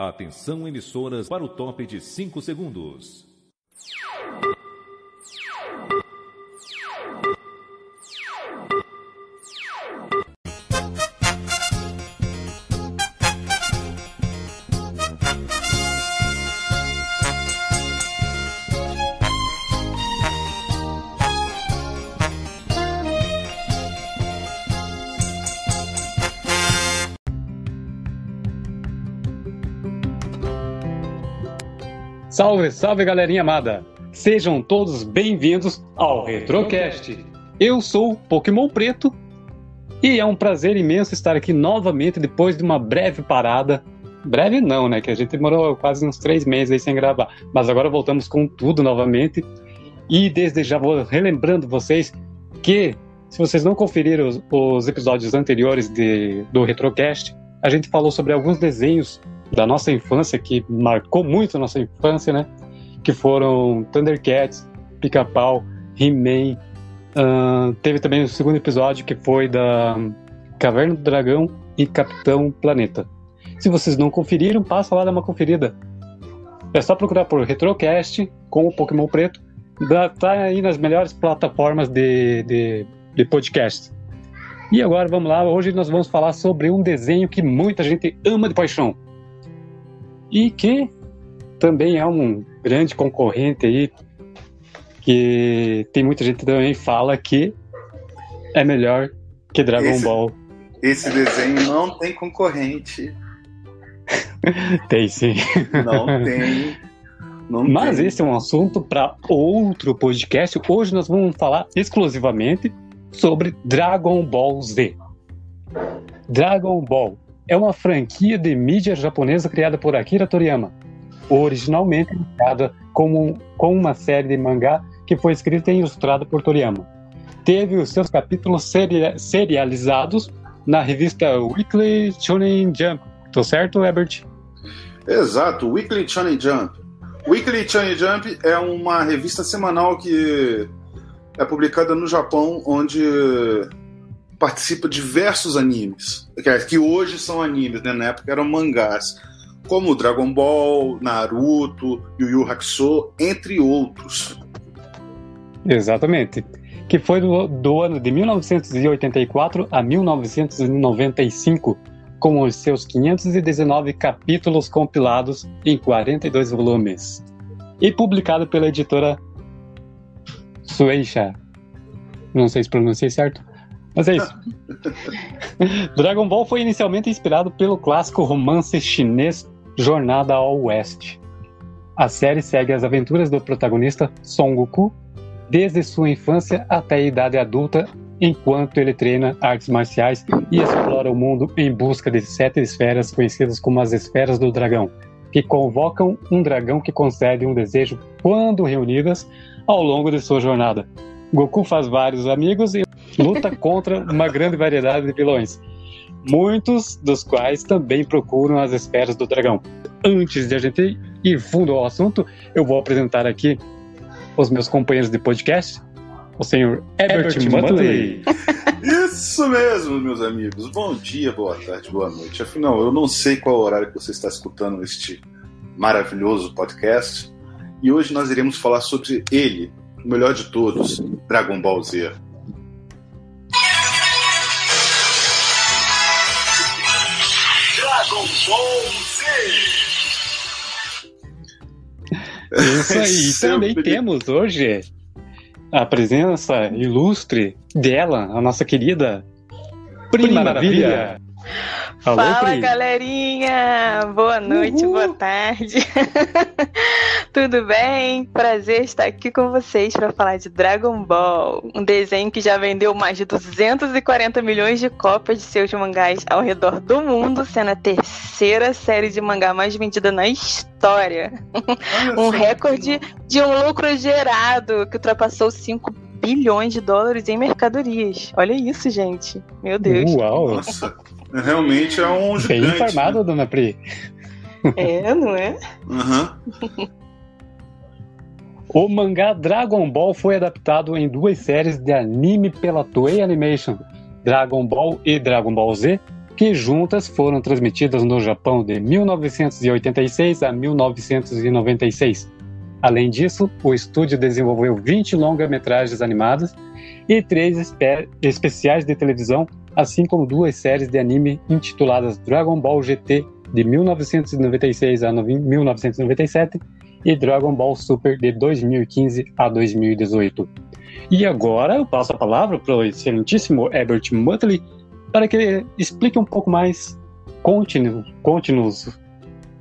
Atenção emissoras para o top de 5 segundos. Salve, salve galerinha amada! Sejam todos bem-vindos ao Retrocast. Eu sou Pokémon Preto e é um prazer imenso estar aqui novamente depois de uma breve parada. Breve não, né? Que a gente demorou quase uns três meses aí sem gravar. Mas agora voltamos com tudo novamente. E desde já vou relembrando vocês que, se vocês não conferiram os, os episódios anteriores de, do Retrocast, a gente falou sobre alguns desenhos da nossa infância, que marcou muito a nossa infância, né? Que foram Thundercats, Pica-Pau, He-Man. Uh, teve também o segundo episódio, que foi da Caverna do Dragão e Capitão Planeta. Se vocês não conferiram, passa lá dar uma conferida. É só procurar por Retrocast com o Pokémon Preto. Tá aí nas melhores plataformas de, de, de podcast. E agora vamos lá, hoje nós vamos falar sobre um desenho que muita gente ama de paixão e que também é um grande concorrente aí, que tem muita gente também fala que é melhor que Dragon esse, Ball. Esse desenho não tem concorrente. tem sim. Não tem. Não Mas tem. esse é um assunto para outro podcast. Hoje nós vamos falar exclusivamente sobre Dragon Ball Z. Dragon Ball é uma franquia de mídia japonesa criada por Akira Toriyama, originalmente criada como, com uma série de mangá que foi escrita e ilustrada por Toriyama. Teve os seus capítulos seri serializados na revista Weekly Shonen Jump. Tô certo, Herbert? Exato, Weekly Shonen Jump. Weekly Shonen Jump é uma revista semanal que é publicada no Japão, onde participa diversos animes, que hoje são animes, né? na época eram mangás, como Dragon Ball, Naruto, Yu Yu Hakusho, entre outros. Exatamente. Que foi do, do ano de 1984 a 1995, com os seus 519 capítulos compilados em 42 volumes. E publicado pela editora Sueisha. Não sei se pronunciei certo. Mas é isso. Dragon Ball foi inicialmente inspirado pelo clássico romance chinês Jornada ao Oeste. A série segue as aventuras do protagonista Son Goku desde sua infância até a idade adulta, enquanto ele treina artes marciais e explora o mundo em busca de sete esferas conhecidas como as Esferas do Dragão, que convocam um dragão que concede um desejo quando reunidas ao longo de sua jornada. Goku faz vários amigos e luta contra uma grande variedade de vilões, muitos dos quais também procuram as esferas do dragão. Antes de a gente ir fundo ao assunto, eu vou apresentar aqui os meus companheiros de podcast, o senhor Herbert, Muttley. Isso mesmo, meus amigos. Bom dia, boa tarde, boa noite. Afinal, eu não sei qual horário que você está escutando este maravilhoso podcast. E hoje nós iremos falar sobre ele, o melhor de todos, Dragon Ball Z. Isso aí, e também temos hoje a presença ilustre dela, a nossa querida Prima Maravilha. Alô, Fala, Pri. galerinha! Boa noite, Uhul. boa tarde. Tudo bem? Prazer estar aqui com vocês para falar de Dragon Ball, um desenho que já vendeu mais de 240 milhões de cópias de seus mangás ao redor do mundo, sendo a terceira série de mangá mais vendida na história. um recorde de um lucro gerado que ultrapassou 5 bilhões de dólares em mercadorias. Olha isso, gente. Meu Deus. Uau! Nossa. Realmente é um gigante. Bem informado, né? dona Pri. É, não é? Uhum. O mangá Dragon Ball foi adaptado em duas séries de anime pela Toei Animation, Dragon Ball e Dragon Ball Z, que juntas foram transmitidas no Japão de 1986 a 1996. Além disso, o estúdio desenvolveu 20 longa-metragens animadas e três espe especiais de televisão, assim como duas séries de anime intituladas Dragon Ball GT de 1996 a 1997 e Dragon Ball Super de 2015 a 2018. E agora eu passo a palavra para o excelentíssimo Herbert Muttley para que ele explique um pouco mais, conte-nos conte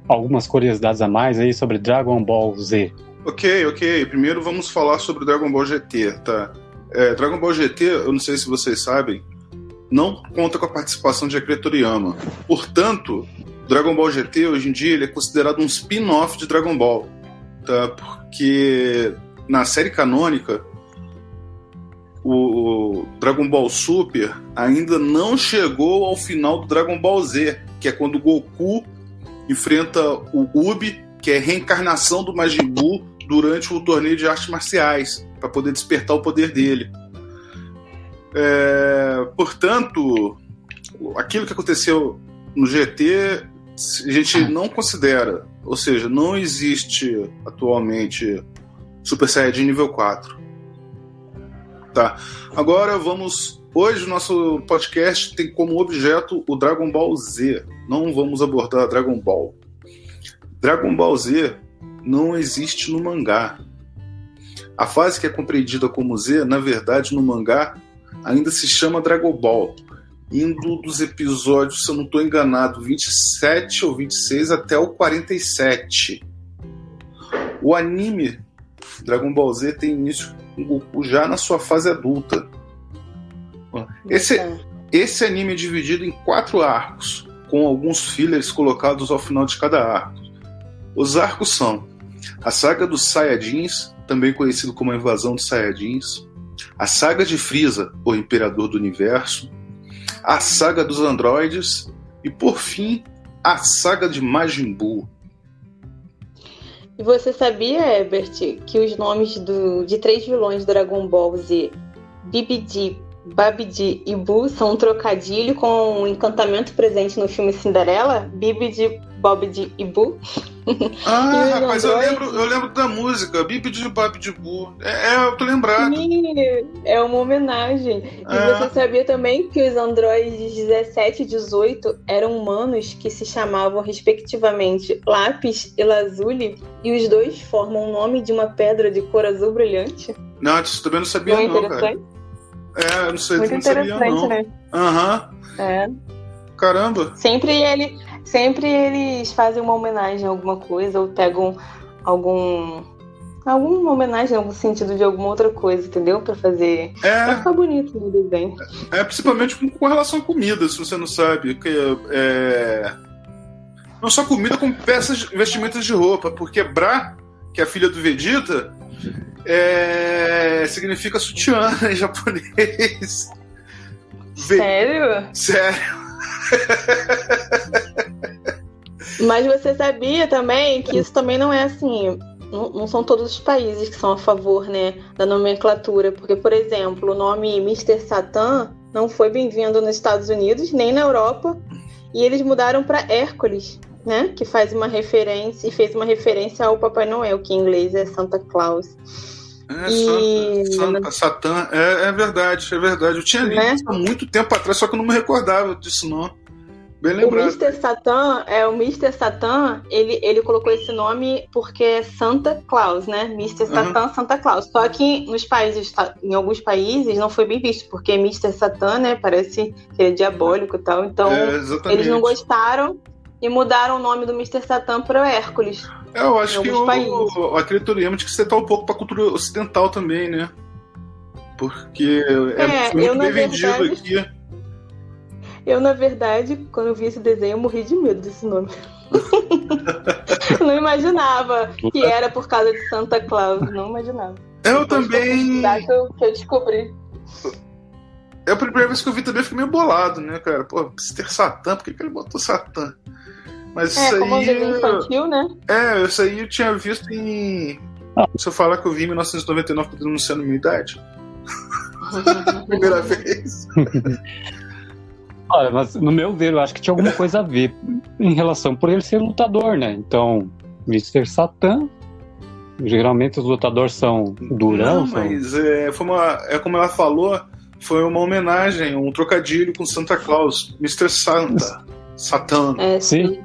algumas curiosidades a mais aí sobre Dragon Ball Z. Ok, ok. Primeiro vamos falar sobre Dragon Ball GT, tá? É, Dragon Ball GT, eu não sei se vocês sabem, não conta com a participação de Akira Toriyama. Portanto, Dragon Ball GT hoje em dia ele é considerado um spin-off de Dragon Ball, Porque na série canônica o Dragon Ball Super ainda não chegou ao final do Dragon Ball Z, que é quando o Goku enfrenta o Ubi, que é reencarnação do Majin Buu durante o torneio de artes marciais, para poder despertar o poder dele. É, portanto, aquilo que aconteceu no GT a gente não considera, ou seja, não existe atualmente Super Saiyajin nível 4. Tá. Agora vamos. Hoje o nosso podcast tem como objeto o Dragon Ball Z. Não vamos abordar Dragon Ball. Dragon Ball Z não existe no mangá. A fase que é compreendida como Z, na verdade, no mangá, ainda se chama Dragon Ball, indo dos episódios, se eu não estou enganado, 27 ou 26 até o 47. O anime Dragon Ball Z tem início com Goku já na sua fase adulta. Esse, esse anime é dividido em quatro arcos, com alguns fillers colocados ao final de cada arco. Os arcos são a saga dos Saiyajins, também conhecido como a invasão dos Saiyajins, a saga de Frieza, o Imperador do Universo, a saga dos androides e, por fim, a saga de Majin Buu, e você sabia, Herbert, que os nomes do, de três vilões do Dragon Ball Z, Bibidi, Babidi e Buu, são um trocadilho com um encantamento presente no filme Cinderela? Bibidi, Bob e Boo. Ah, rapaz, eu lembro, eu lembro da música, Bibidi Bob de Boo. É, é, eu tô lembrado. Sim, é uma homenagem. E é. você sabia também que os androides 17 e 18 eram humanos que se chamavam respectivamente Lápis e Lazuli, e os dois formam o nome de uma pedra de cor azul brilhante? Não, isso também não sabia não, não interessante? É, não sei, Muito não sabia não. Né? Aham. Uhum. É. Caramba. Sempre ele, sempre eles fazem uma homenagem a alguma coisa ou pegam algum alguma homenagem, algum sentido de alguma outra coisa, entendeu? Para fazer. É. Pra ficar bonito no desenho. É, principalmente com, com, relação à comida, se você não sabe. Que é... Não só comida, como peças, vestimentas de roupa. Porque Bra, que é a filha do Vegeta, é... significa sutiã em japonês. Sério? Sério. Mas você sabia também que isso também não é assim. Não, não, são todos os países que são a favor né, da nomenclatura. Porque, por exemplo, o nome Mr. Satan não foi bem-vindo nos Estados Unidos, nem na Europa. E eles mudaram para Hércules, né? Que faz uma referência e fez uma referência ao Papai Noel, que em inglês é Santa Claus. É, e... Santa, Satã, é, é, verdade, é verdade. Eu tinha lido né? há muito tempo atrás, só que eu não me recordava disso, não. Bem lembrado. O Mr. Satan, é, o Mr. Satan, ele, ele colocou esse nome porque é Santa Claus, né? Mr. Satan, uhum. Santa Claus. Só que nos países, em alguns países, não foi bem visto, porque Mr. Satan, né, parece que é diabólico e tal. Então, é, eles não gostaram e mudaram o nome do Mr. Satan para Hércules. É, eu acho que o, o, aquele Toriyama tinha que setar um pouco para a cultura ocidental também, né? Porque é, é muito bem vendido verdade... aqui. Eu, na verdade, quando eu vi esse desenho, eu morri de medo desse nome. não imaginava que era por causa de Santa Claus. Não imaginava. Eu Depois também. Que eu, que eu descobri. É a primeira vez que eu vi também, eu fiquei meio bolado, né, cara? Pô, Mr. Satã, por que, que ele botou Satã? Mas é, isso como aí. Um infantil, né? É, isso aí eu tinha visto em. Se eu falar que eu vi em 1999 denunciando minha idade. Primeira vez. Olha, mas no meu ver, eu acho que tinha alguma coisa a ver em relação por ele ser lutador, né? Então, Mr. Satan, geralmente os lutadores são durão. Não, são... mas é, foi uma, é como ela falou, foi uma homenagem, um trocadilho com Santa Claus, Mr. Santa, Satan. É, Sim.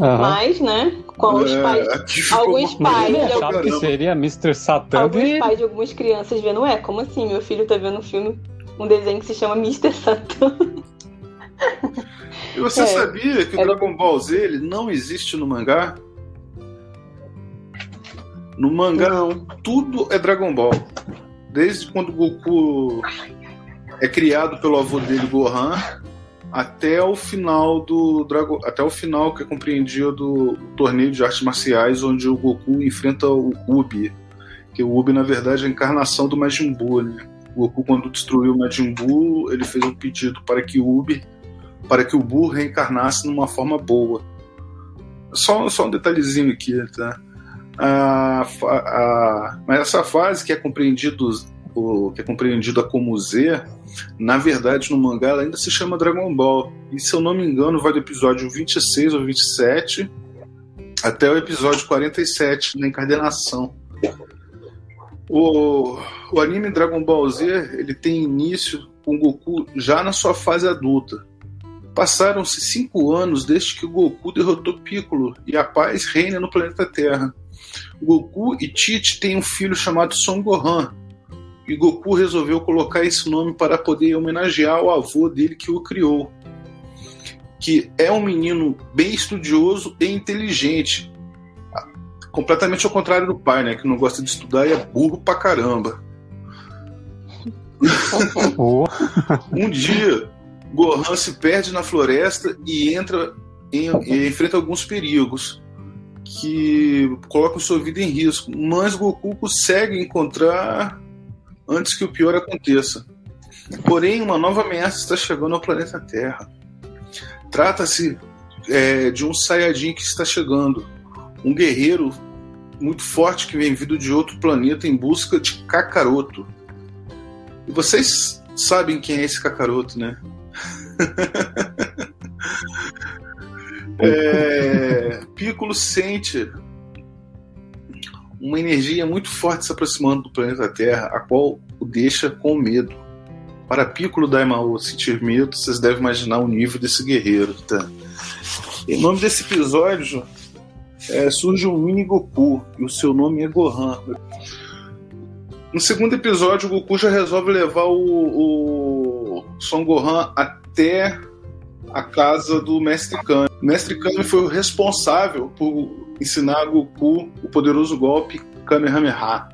Aham. Mas, né, com os É, pais. ficou alguns pais de achava que seria Mr. Satan Alguns de... pais de algumas crianças vendo, ué, como assim? Meu filho tá vendo um filme, um desenho que se chama Mr. Satan. E você É. sabia que o É. Dragon Ball Z ele não existe no mangá? No mangá, Não. tudo é Dragon Ball. Desde quando o Goku é criado pelo avô dele, Gohan, até o final do Dragon, até o final que é compreendido do torneio de artes marciais, onde o Goku enfrenta o Ubi, que o Ubi na verdade é a encarnação do Majin Buu, né? O Goku quando destruiu o Majin Buu, ele fez um pedido para que o Ubi, para que o Buu reencarnasse numa forma boa. Só, só um detalhezinho aqui, tá? a, fa- a- mas essa fase que é compreendido o, que é compreendida como Z, na verdade no mangá ela ainda se chama Dragon Ball. E se eu não me engano, vai do episódio 26 ou 27 até o episódio 47 na encadenação. O, o anime Dragon Ball Z ele tem início com Goku já na sua fase adulta. Passaram-se cinco anos desde que Goku derrotou Piccolo e a paz reina no planeta Terra. Goku e Tite têm um filho chamado Son Gohan. E Goku resolveu colocar esse nome para poder homenagear o avô dele que o criou. Que é um menino bem estudioso e inteligente. Completamente ao contrário do pai, né? Que não gosta de estudar e é burro pra caramba. Um dia, Gohan se perde na floresta e entra em, e enfrenta alguns perigos que colocam sua vida em risco. Mas Goku consegue encontrar antes que o pior aconteça. Porém, uma nova ameaça está chegando ao planeta Terra. Trata-se é, de um Saiyajin que está chegando, um guerreiro muito forte que vem vindo de outro planeta em busca de Kakaroto. E vocês sabem quem é esse Kakaroto, né? é, Piccolo sente uma energia muito forte se aproximando do planeta Terra, a qual o deixa com medo. Para Piccolo Daimao sentir medo, vocês devem imaginar o nível desse guerreiro. Tá? Em nome desse episódio, é, surge um mini Goku, e o seu nome é Gohan. No segundo episódio, o Goku já resolve levar o, o Son Gohan até a casa do Mestre Kami. O Mestre Kami foi o responsável por ensinar a Goku o poderoso golpe Kamehameha.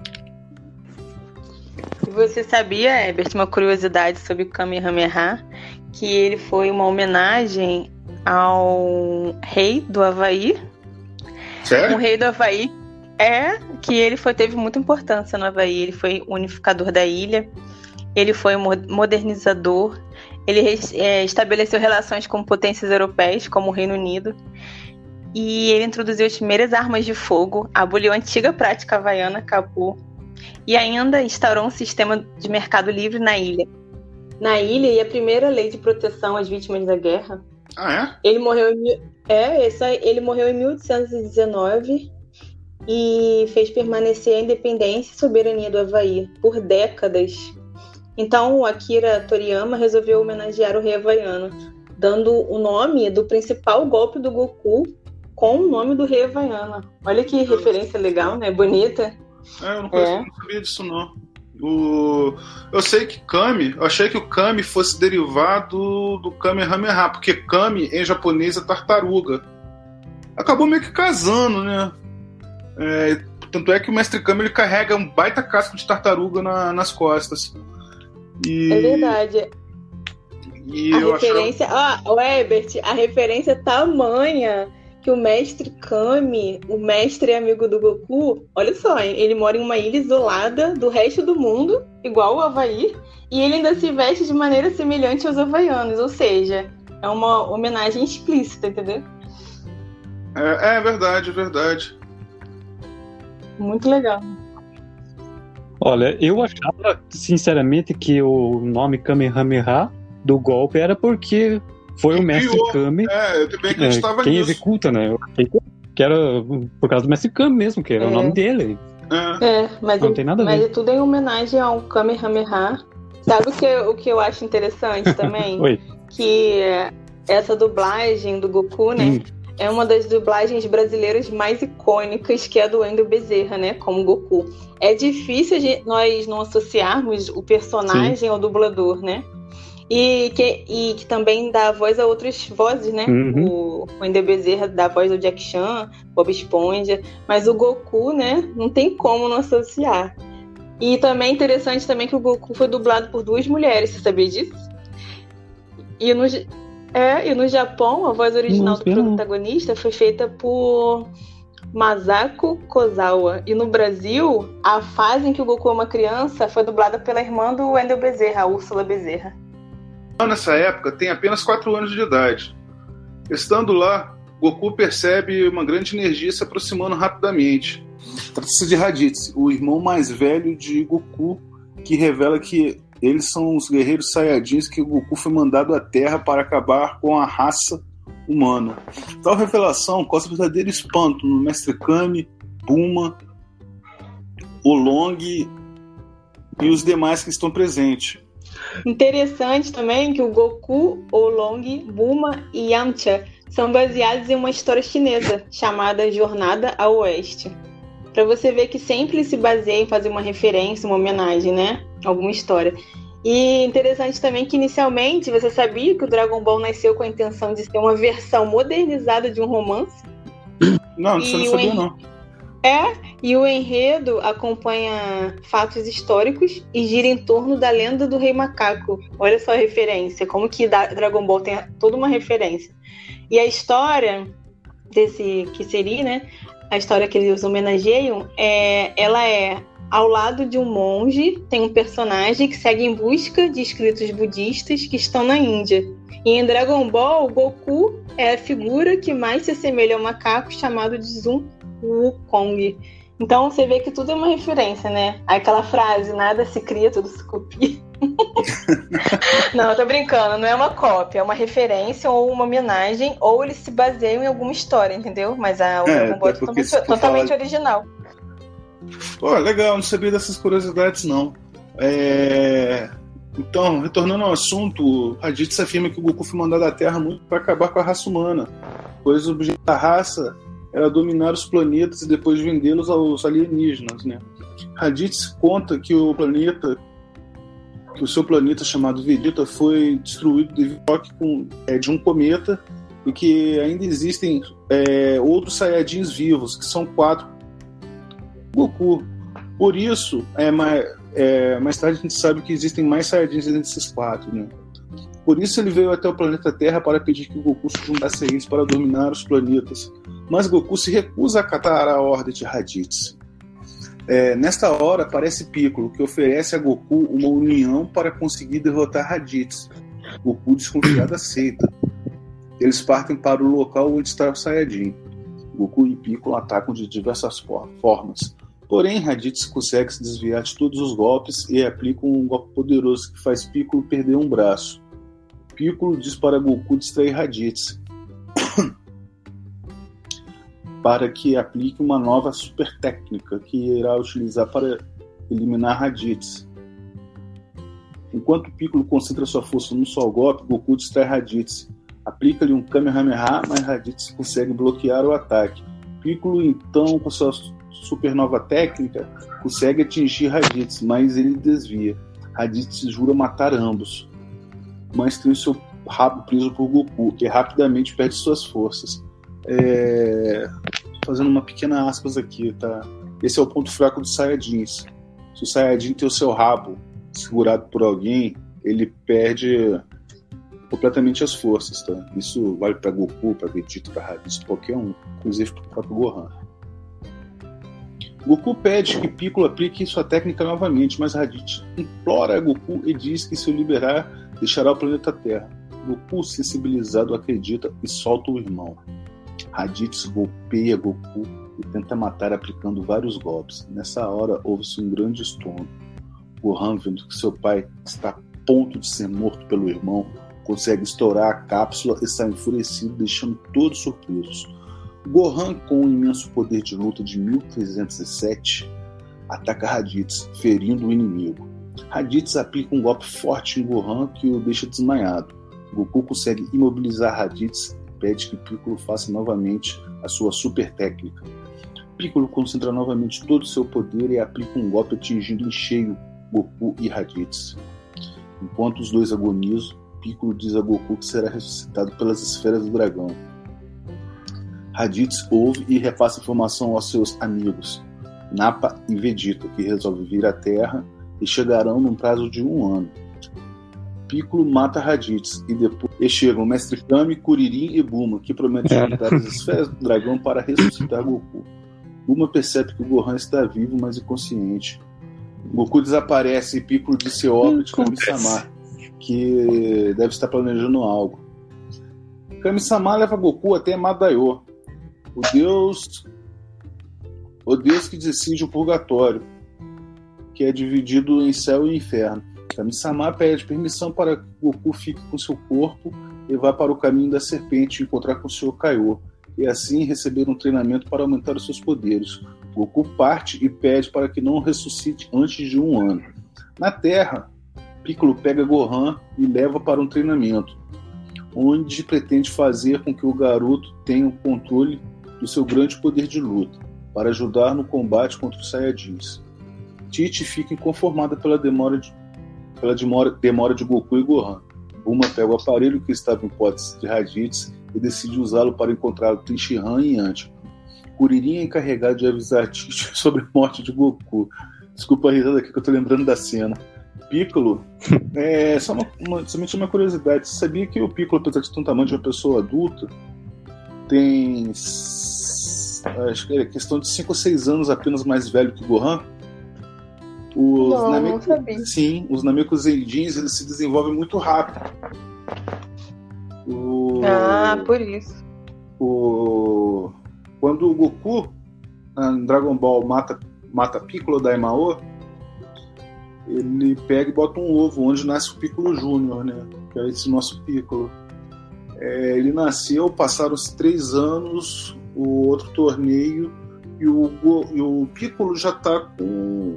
Você sabia, Herbert, uma curiosidade sobre o Kamehameha? Que ele foi uma homenagem ao rei do Havaí. O Sério? rei do Havaí é que ele foi, teve muita importância no Havaí. Ele foi unificador da ilha, ele foi mo- modernizador, ele é, estabeleceu relações com potências europeias, como o Reino Unido. E ele introduziu as primeiras armas de fogo, aboliu a antiga prática havaiana capu e ainda instaurou um sistema de mercado livre na ilha. Na ilha, e a primeira lei de proteção às vítimas da guerra, Ah, ele morreu em, é, essa, ele morreu em 1819 e fez permanecer a independência e soberania do Havaí por décadas. Então, o Akira Toriyama resolveu homenagear o rei havaiano, dando o nome do principal golpe do Goku com o nome do rei havaiano. Olha que referência legal, né? Bonita. é? É, eu não, conheço, É. não sabia disso, não. O... Eu sei que Kami, eu achei que o Kami fosse derivado do Kamehameha, porque Kami em japonês é tartaruga. Acabou meio que casando, né? É, tanto é que o Mestre Kami ele carrega um baita casco de tartaruga na- nas costas. E, É verdade. E A eu achava- referência. Ah, o Herbert, a referência tamanha que o mestre Kami, o mestre amigo do Goku, olha só, hein, ele mora em uma ilha isolada do resto do mundo, igual o Havaí, e ele ainda se veste de maneira semelhante aos havaianos, ou seja, é uma homenagem explícita, entendeu? É, é verdade, é verdade. Muito legal. Olha, eu achava, sinceramente, que o nome Kamehameha do golpe era porque foi o mestre criou. Kami. É, eu também é, acreditava quem nisso. executa, né? Que era por causa do mestre Kami mesmo, que era É. o nome dele. É. É, mas, Não tem nada a mas ver. é tudo em homenagem ao Kamehameha. Sabe o que, o que eu acho interessante também? Oi. que essa dublagem do Goku, né? Hum. É uma das dublagens brasileiras mais icônicas, que é a do Wendel Bezerra, né? Como Goku. É difícil nós não associarmos o personagem ao dublador, né? E que, e que também dá voz a outras vozes, né? Uhum. O Wendel Bezerra dá voz ao Jack Chan, Bob Esponja. Mas o Goku, né? Não tem como não associar. E também é interessante também que o Goku foi dublado por duas mulheres, você sabia disso? E no, Ja- é, e no Japão, a voz original Não do protagonista foi feita por Masako Kozawa. E no Brasil, a fase em que o Goku é uma criança foi dublada pela irmã do Wendel Bezerra, a Úrsula Bezerra. Nessa época, tem apenas 4 anos de idade. Estando lá, Goku percebe uma grande energia se aproximando rapidamente. Trata-se de Raditz, o irmão mais velho de Goku, que revela que eles são os guerreiros Saiyajins que o Goku foi mandado à Terra para acabar com a raça humana. Tal revelação causa verdadeiro espanto no Mestre Kami, Buma, Olong e os demais que estão presentes. Interessante também que o Goku, Oolong, Buma e Yamcha são baseados em uma história chinesa chamada Jornada ao Oeste. Pra você ver que sempre se baseia em fazer uma referência, uma homenagem, né? Alguma história. E interessante também que inicialmente você sabia que o Dragon Ball nasceu com a intenção de ser uma versão modernizada de um romance. Não, isso eu não sabia não. É, e o enredo acompanha fatos históricos e gira em torno da lenda do Rei Macaco. Olha só a referência, como que Dragon Ball tem toda uma referência. E a história desse que seria, né? A história que eles homenageiam, é, ela é ao lado de um monge, tem um personagem que segue em busca de escritos budistas que estão na Índia. E em Dragon Ball, Goku é a figura que mais se assemelha ao macaco chamado de Zum Wukong. Então você vê que tudo é uma referência, né? Aquela frase, nada se cria, tudo se copia. não, tô brincando, não é uma cópia, é uma referência ou uma homenagem, ou eles se baseiam em alguma história, entendeu? Mas a, o É, Dragon Ball é porque totalmente, totalmente falar- original. Pô, legal, não sabia dessas curiosidades, não. É, Então, retornando ao assunto, Raditz afirma que o Goku foi mandado à Terra muito para acabar com a raça humana, pois o objetivo da raça era dominar os planetas e depois vendê-los aos alienígenas, né? Raditz conta que o planeta, que o seu planeta chamado Vegeta foi destruído devido ao choque com- é, de um cometa e que ainda existem é, outros Saiyajins vivos, que são quatro Goku. Por isso, é, mais, é, mais tarde a gente sabe que existem mais Saiyajins entre esses quatro, né? Por isso ele veio até o planeta Terra para pedir que Goku se juntasse a eles para dominar os planetas. Mas Goku se recusa a acatar a ordem de Raditz. É, nesta hora aparece Piccolo, que oferece a Goku uma união para conseguir derrotar Raditz. Goku desconfiado aceita. Eles partem para o local onde está o Saiyajin. Goku e Piccolo atacam de diversas for- formas. Porém, Raditz consegue se desviar de todos os golpes e aplica um golpe poderoso que faz Piccolo perder um braço. Piccolo diz para Goku distrair Raditz para que aplique uma nova super técnica que irá utilizar para eliminar Raditz. Enquanto Piccolo concentra sua força num só golpe, Goku distrai Raditz. Aplica-lhe um Kamehameha, mas Raditz consegue bloquear o ataque. Piccolo, então, com sua supernova técnica, consegue atingir Raditz, mas ele desvia. Raditz jura matar ambos, mas tem o seu rabo preso por Goku e rapidamente perde suas forças. É, Fazendo uma pequena aspas aqui, tá? Esse é o ponto fraco dos Saiyajins. Se o Saiyajin tem o seu rabo segurado por alguém, ele perde completamente as forças, tá? Isso vale para Goku, para Vegeta, para Raditz, qualquer um, inclusive para o próprio Gohan. Goku pede que Piccolo aplique sua técnica novamente, mas Raditz implora a Goku e diz que se o liberar, deixará o planeta Terra. Goku, sensibilizado, acredita e solta o irmão. Raditz golpeia Goku e tenta matar aplicando vários golpes. Nessa hora, houve-se um grande estorno. Gohan, vendo que seu pai está ponto de ser morto pelo irmão, consegue estourar a cápsula e sai enfurecido, deixando todos surpresos. Gohan, com um imenso poder de luta de 1307, ataca Raditz, ferindo o inimigo. Raditz aplica um golpe forte em Gohan que o deixa desmaiado. Goku consegue imobilizar Raditz e pede que Piccolo faça novamente a sua super técnica. Piccolo concentra novamente todo o seu poder e aplica um golpe atingindo em cheio Goku e Raditz. Enquanto os dois agonizam, Piccolo diz a Goku que será ressuscitado pelas esferas do dragão. Raditz ouve e repassa informação aos seus amigos, Nappa e Vegeta, que resolvem vir à Terra e chegarão num prazo de um ano. Piccolo mata Raditz e depois e chegam Mestre Kami, Kuririn e Buma, que prometem é. juntar as esferas do dragão para ressuscitar Goku. Buma percebe que o Gohan está vivo, mas inconsciente. Goku desaparece e Piccolo disse óbvio de Kami-sama, que deve estar planejando algo. Kami-sama leva Goku até Madaio, o deus o deus que decide o purgatório, que é dividido em céu e inferno. Kami-sama pede permissão para que Goku fique com seu corpo e vá para o caminho da serpente encontrar com o Sr. Kaiô, e assim receber um treinamento para aumentar os seus poderes. Goku parte e pede para que não ressuscite antes de um ano. Na Terra, Piccolo pega Gohan e leva para um treinamento, onde pretende fazer com que o garoto tenha o controle do seu grande poder de luta, para ajudar no combate contra os Saiyajins. Tite fica inconformada pela demora de, pela demora, demora de Goku e Gohan. Bulma pega o aparelho que estava em hipótese de Raditz e decide usá-lo para encontrar o Tenshinhan e Yanti. Kuririn é encarregado de avisar Tite sobre a morte de Goku. Desculpa a risada aqui que eu tô lembrando da cena. Piccolo, é só uma, uma, somente uma curiosidade. Você sabia que o Piccolo, apesar de ter um tamanho de uma pessoa adulta, tem acho que é questão de 5 ou 6 anos apenas mais velho que o Gohan? Os não, Nameku, não sabia. Sim, os Nameku Zeidins, eles se desenvolvem muito rápido. O, ah, por isso. O, quando o Goku, em Dragon Ball, mata, mata Piccolo da Emao, ele pega e bota um ovo onde nasce o Piccolo Júnior, né? Que é esse nosso Piccolo. É, ele nasceu, passaram os três anos, o outro torneio, e o, e o Piccolo já está com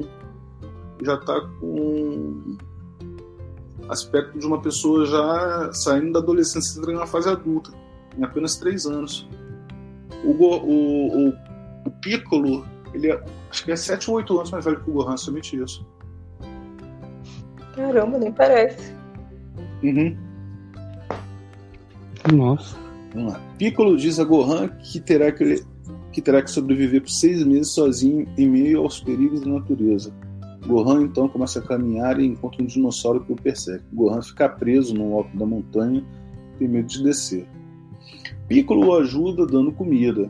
já está com aspecto de uma pessoa já saindo da adolescência e entrando na fase adulta, em apenas três anos. O, o, o, o Piccolo, ele é, acho que é 7 ou 8 anos mais velho que o Gohan, somente isso. Caramba, nem parece. Uhum. Nossa. Vamos lá. Piccolo diz a Gohan que terá que, que terá que sobreviver por seis meses sozinho em meio aos perigos da natureza. Gohan então começa a caminhar e encontra um dinossauro que o persegue. Gohan fica preso no alto da montanha e tem medo de descer. Piccolo o ajuda dando comida.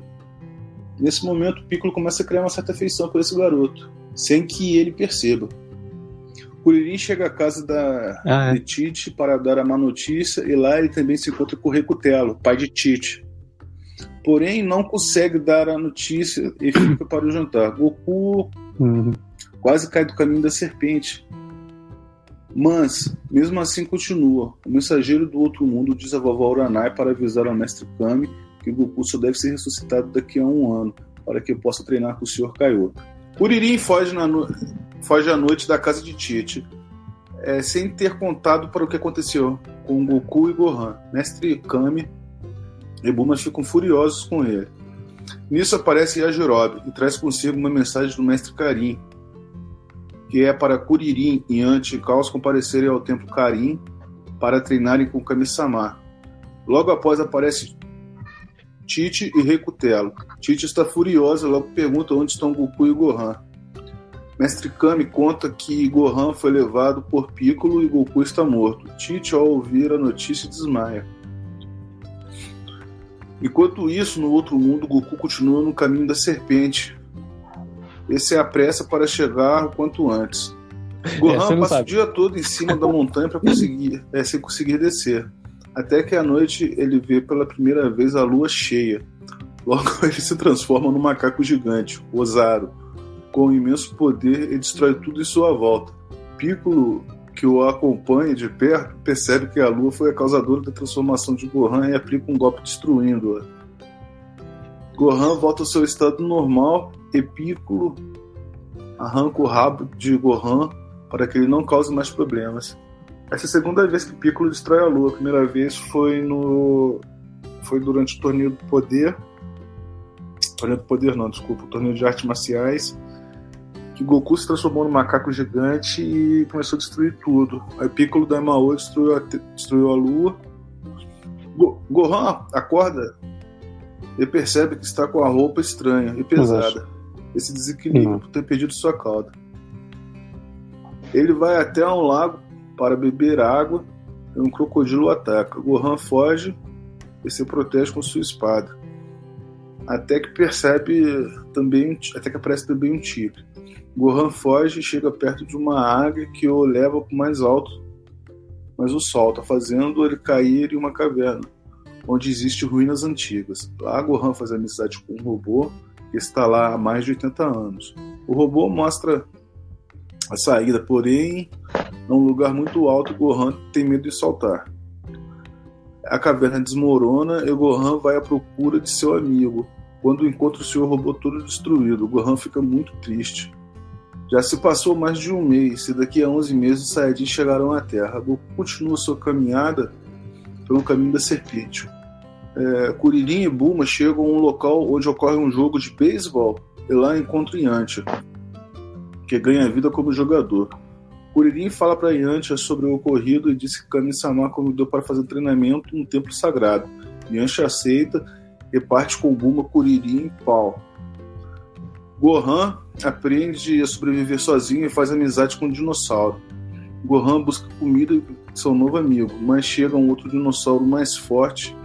Nesse momento, Piccolo começa a criar uma certa afeição por esse garoto, sem que ele perceba. Kuririn chega à casa da ah, é. de Tite para dar a má notícia e lá ele também se encontra com o Recutelo, pai de Tite. Porém, não consegue dar a notícia e fica para o jantar. Goku uhum quase cai do caminho da serpente. Mas, mesmo assim, continua. O mensageiro do outro mundo diz a vovó Uranai para avisar ao mestre Kami que Goku só deve ser ressuscitado daqui a um ano, para que possa treinar com o Sr. Kaiô. Kuririn foge, na no... foge à noite da casa de Tite, é, sem ter contado para o que aconteceu com Goku e Gohan. Mestre Kami e Buma ficam furiosos com ele. Nisso aparece Yajirobe e traz consigo uma mensagem do mestre Karim, que é para Kuririn e Anti-Caos comparecerem ao templo Karin para treinarem com Kami-sama. Logo após aparece Tite e Recutelo. Tite está furiosa e logo pergunta onde estão Goku e Gohan. Mestre Kami conta que Gohan foi levado por Piccolo e Goku está morto. Tite, ao ouvir a notícia, desmaia. Enquanto isso, no outro mundo, Goku continua no caminho da serpente, esse é a pressa para chegar o quanto antes. Gohan passa sabe. o dia todo em cima da montanha para conseguir, é, sem conseguir descer. Até que à noite ele vê pela primeira vez a lua cheia. Logo ele se transforma num macaco gigante, Osaru. Com imenso poder, ele destrói tudo em sua volta. Piccolo, que o acompanha de perto percebe que a Lua foi a causadora da transformação de Gohan e aplica um golpe destruindo-a. Gohan volta ao seu estado normal e Piccolo arranca o rabo de Gohan para que ele não cause mais problemas. Essa é a segunda vez que Piccolo destrói a Lua. A primeira vez foi no foi durante o torneio do poder. Torneio do poder não, desculpa, o torneio de artes marciais. Que Goku se transformou num macaco gigante e começou a destruir tudo. Aí Piccolo da Mao destruiu a, destruiu a Lua. Go Gohan acorda e percebe que está com a roupa estranha e pesada. Esse desequilíbrio por ter perdido sua cauda. Ele vai até um lago para beber água e um crocodilo ataca. Gohan foge e se protege com sua espada. Até que percebe também, até que aparece também um tigre. Gohan foge e chega perto de uma águia que o leva para mais alto, mas o solta, fazendo ele cair em uma caverna, onde existem ruínas antigas. Lá Gohan faz amizade com um robô que está lá há mais de 80 anos. O robô mostra a saída, porém, num lugar muito alto, Gohan tem medo de saltar. A caverna desmorona e Gohan vai à procura de seu amigo. Quando encontra o seu robô todo destruído, Gohan fica muito triste. Já se passou mais de um mês e daqui a 11 meses os Saiyajins chegarão à Terra. Goku continua sua caminhada pelo caminho da serpente. É, Kuririn e Bulma chegam a um local onde ocorre um jogo de beisebol e lá encontram Yantia, que ganha vida como jogador. Kuririn fala para Yantia sobre o ocorrido e diz que Kami-sama convidou para fazer treinamento no templo sagrado. Yantia aceita e parte com Bulma, Kuririn e Pau. Gohan aprende a sobreviver sozinho e faz amizade com um dinossauro. Gohan busca comida e seu novo amigo, mas chega um outro dinossauro mais forte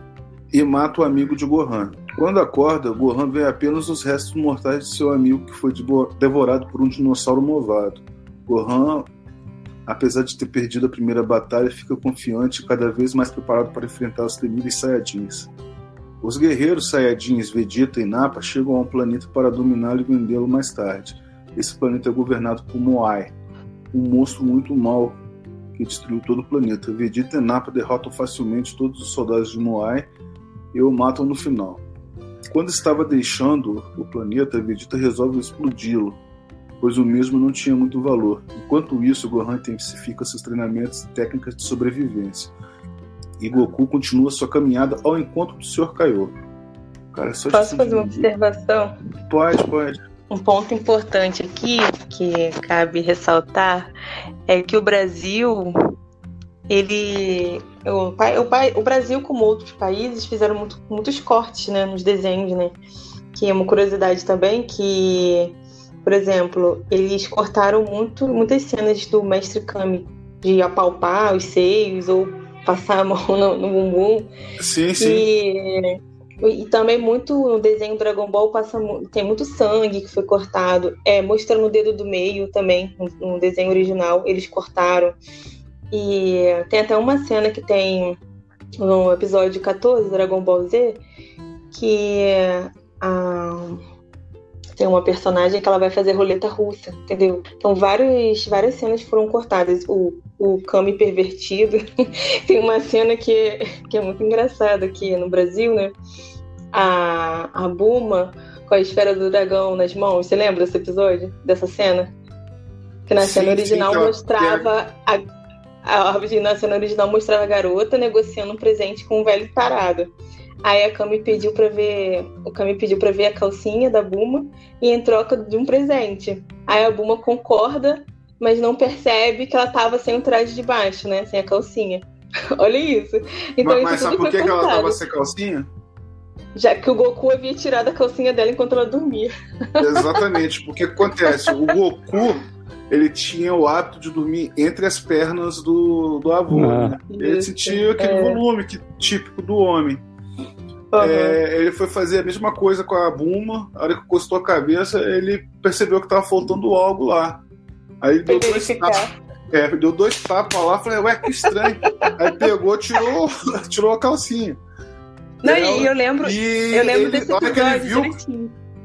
e mata o amigo de Gohan. Quando acorda, Gohan vê apenas os restos mortais de seu amigo que foi devorado por um dinossauro movado. Gohan, apesar de ter perdido a primeira batalha, fica confiante e cada vez mais preparado para enfrentar os temíveis Saiyajins. Os guerreiros Saiyajins Vegeta e Nappa chegam a um planeta para dominá-lo e vendê-lo mais tarde. Esse planeta é governado por Moai, um monstro muito mau que destruiu todo o planeta. Vegeta e Nappa derrotam facilmente todos os soldados de Moai e o matam no final. Quando estava deixando o planeta, Vegeta resolve explodi-lo, pois o mesmo não tinha muito valor. Enquanto isso, Gohan intensifica seus treinamentos e técnicas de sobrevivência e Goku continua sua caminhada ao encontro do Sr. Kaiô. Cara, é só Posso fazer uma observação? Pode, pode. Um ponto importante aqui que cabe ressaltar é que o Brasil, ele, o, o, o Brasil como outros países fizeram muito, muitos cortes, né, nos desenhos, né? Que é uma curiosidade também que, por exemplo, eles cortaram muito, muitas cenas do Mestre Kami de apalpar os seios ou passar a mão no, no bumbum. Sim, sim. E, e também muito no desenho Dragon Ball passa tem muito sangue que foi cortado. É, mostrando o dedo do meio também, no, no desenho original, eles cortaram. E tem até uma cena que tem no episódio 14 Dragon Ball Z que a tem uma personagem que ela vai fazer roleta russa, entendeu? Então vários, várias cenas foram cortadas. O, o Kami pervertido. tem uma cena que, que é muito engraçada aqui no Brasil, né? A, a Buma com a esfera do dragão nas mãos. Você lembra desse episódio? Dessa cena? Que na sim, cena original sim, mostrava a, a, na cena original mostrava a garota negociando um presente com um velho tarado. Aí a Cami pediu para ver, o Cami pediu para ver a calcinha da Buma e em troca de um presente. Aí a Buma concorda, mas não percebe que ela tava sem o traje de baixo, né, sem a calcinha. Olha isso. Então, mas, isso mas sabe por que, que ela tava sem calcinha? Já que o Goku havia tirado a calcinha dela enquanto ela dormia. Exatamente, porque acontece, o Goku ele tinha o hábito de dormir entre as pernas do, do avô. Ah. Né? Ele sentia aquele é. volume que, típico do homem. Uhum. É, ele foi fazer a mesma coisa com a Buma. A hora que encostou a cabeça, ele percebeu que tava faltando algo lá. Aí ele deu dois tapas. É, deu dois tapas lá, falei, ué, que estranho. Aí pegou, tirou, tirou a calcinha. Não, e eu lembro, e eu lembro ele, desse episódio que ele viu,